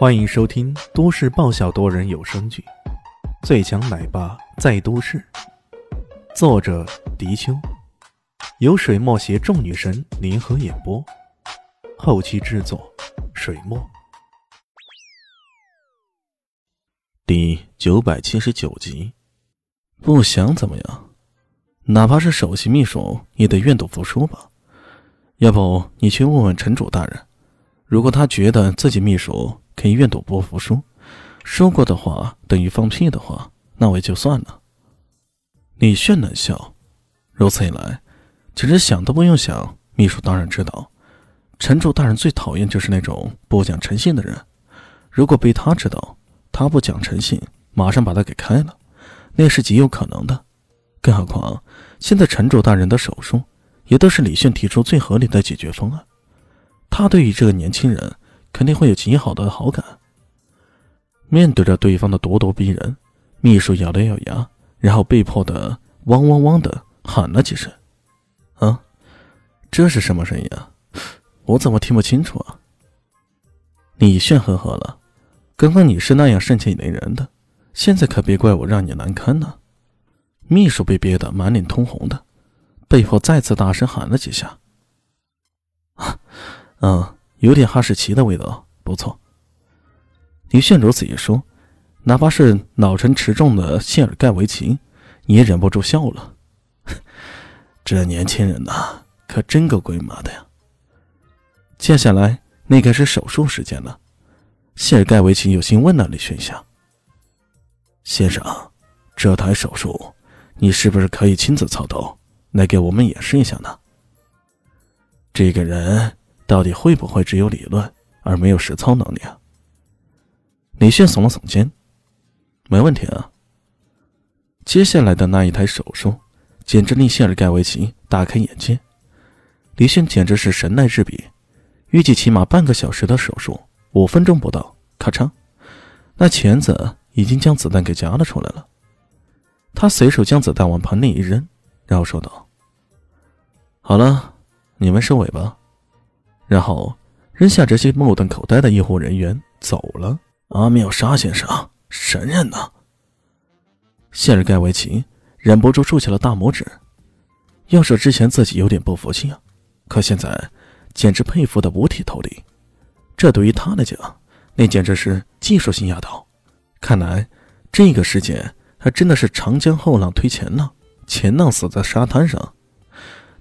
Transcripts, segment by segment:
欢迎收听都市爆笑多人有声剧《最强奶爸在都市》，作者：迪秋，由水墨携众女神联合演播，后期制作：水墨。第九百七十九集，不想怎么样，哪怕是首席秘书也得愿赌服输吧？要不你去问问城主大人，如果他觉得自己秘书……可以愿赌不服输，说过的话等于放屁的话，那我也就算了。李炫冷笑，如此一来，简直想都不用想。秘书当然知道，城主大人最讨厌就是那种不讲诚信的人。如果被他知道他不讲诚信，马上把他给开了，那是极有可能的。更何况，现在城主大人的手术也都是李炫提出最合理的解决方案。他对于这个年轻人。肯定会有极好的好感。面对着对方的咄咄逼人，秘书咬了咬牙，然后被迫的汪汪汪的喊了几声：“啊，这是什么声音啊？我怎么听不清楚啊？”李炫呵呵了，刚刚你是那样盛气凌人的，现在可别怪我让你难堪呢。秘书被憋得满脸通红的，被迫再次大声喊了几下：“啊，嗯。”有点哈士奇的味道，不错。李炫如此一说，哪怕是老成持重的谢尔盖维奇也忍不住笑了。这年轻人呐，可真够龟妈的呀！接下来那该是手术时间了。谢尔盖维奇有心问了李炫一下：“先生，这台手术你是不是可以亲自操刀，来给我们演示一下呢？”这个人。到底会不会只有理论而没有实操能力啊？李炫耸了耸肩，没问题啊。接下来的那一台手术，简直令谢尔盖维奇大开眼界。李炫简直是神来之笔，预计起码半个小时的手术，五分钟不到，咔嚓，那钳子已经将子弹给夹了出来了。他随手将子弹往盆里一扔，然后说道：“好了，你们收尾吧。”然后扔下这些目瞪口呆的医护人员走了。阿缪沙先生，神人呐！谢尔盖维奇忍不住竖起了大拇指。要说之前自己有点不服气啊，可现在简直佩服的五体投地。这对于他来讲，那简直是技术性压倒。看来这个世界还真的是长江后浪推前浪，前浪死在沙滩上，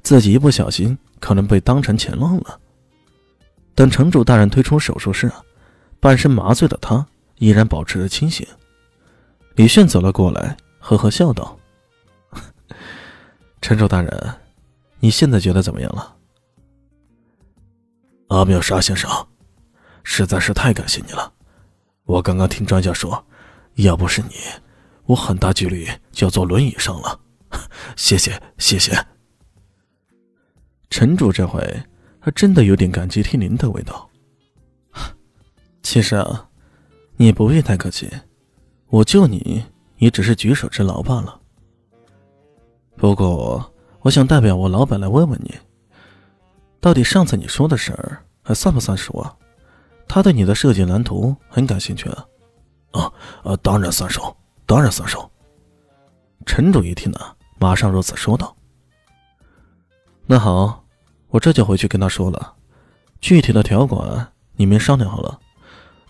自己一不小心可能被当成前浪了。等城主大人推出手术室，半身麻醉的他依然保持着清醒。李炫走了过来，呵呵笑道：“城主大人，你现在觉得怎么样了？”阿妙沙先生，实在是太感谢你了。我刚刚听专家说，要不是你，我很大几率就要坐轮椅上了。谢谢，谢谢。城主这回。真的有点感激涕零的味道。其实啊，你不必太客气，我救你也只是举手之劳罢了。不过，我想代表我老板来问问你，到底上次你说的事儿还算不算数啊？他对你的设计蓝图很感兴趣啊。啊啊，当然算数，当然算数。陈主一听呢，马上如此说道。那好。我这就回去跟他说了，具体的条款你们商量好了。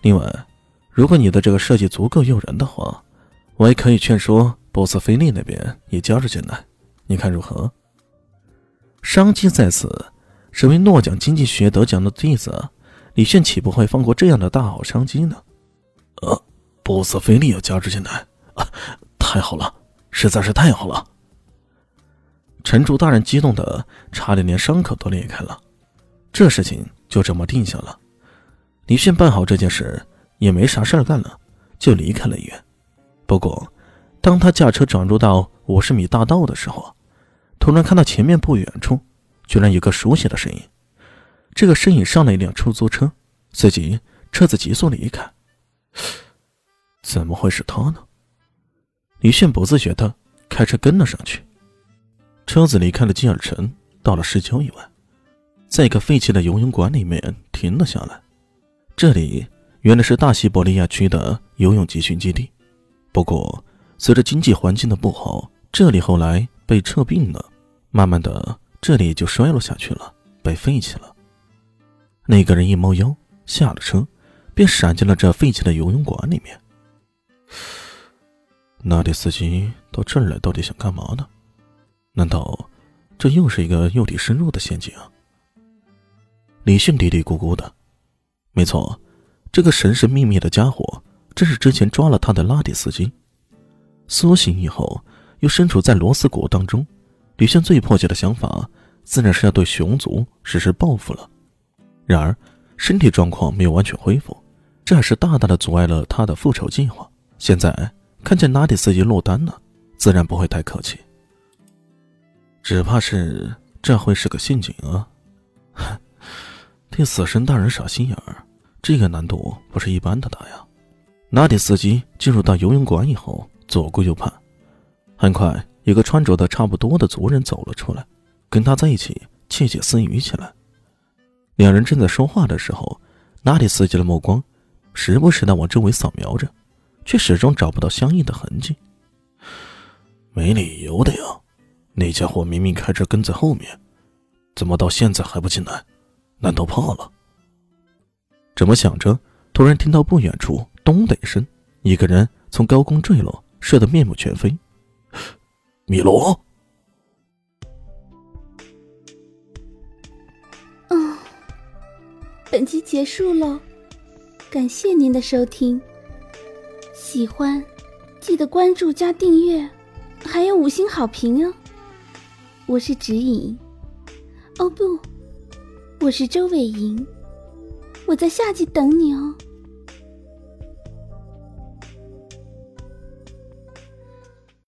另外，如果你的这个设计足够诱人的话，我也可以劝说波斯菲利那边也加入进来，你看如何？商机在此，身为诺奖经济学得奖的弟子，李炫岂不会放过这样的大好商机呢？呃，波斯菲利要加入进来，啊，太好了，实在是太好了。城主大人激动的差点连伤口都裂开了，这事情就这么定下了。李炫办好这件事也没啥事儿干了，就离开了医院。不过，当他驾车转入到五十米大道的时候，突然看到前面不远处居然有个熟悉的身影。这个身影上了一辆出租车，随即车子急速离开。怎么会是他呢？李炫不自觉的开车跟了上去。车子离开了金尔城，到了市郊以外，在一个废弃的游泳馆里面停了下来。这里原来是大西伯利亚区的游泳集训基地。不过，随着经济环境的不好，这里后来被撤并了，慢慢的，这里就衰落下去了，被废弃了。那个人一猫腰，下了车，便闪进了这废弃的游泳馆里面。那的司机到这儿来，到底想干嘛呢？难道这又是一个诱敌深入的陷阱啊？李迅嘀嘀咕咕的，没错，这个神神秘秘的家伙，正是之前抓了他的拉蒂斯基。苏醒以后，又身处在罗斯谷当中，李迅最迫切的想法，自然是要对熊族实施报复了。然而，身体状况没有完全恢复，这还是大大的阻碍了他的复仇计划。现在。看见拉蒂斯基落单了，自然不会太客气。只怕是这会是个陷阱啊！替死神大人耍心眼儿，这个难度不是一般的大呀。拿蒂司机进入到游泳馆以后，左顾右盼，很快一个穿着的差不多的族人走了出来，跟他在一起窃窃私语起来。两人正在说话的时候，拿蒂司机的目光时不时的往周围扫描着。却始终找不到相应的痕迹。没理由的呀，那家伙明明开车跟在后面，怎么到现在还不进来？难道怕了？这么想着，突然听到不远处“咚”的一声，一个人从高空坠落，摔得面目全非。米罗。嗯，本集结束了，感谢您的收听。喜欢，记得关注加订阅，还有五星好评哦。我是指引，哦不，我是周伟莹，我在下集等你哦。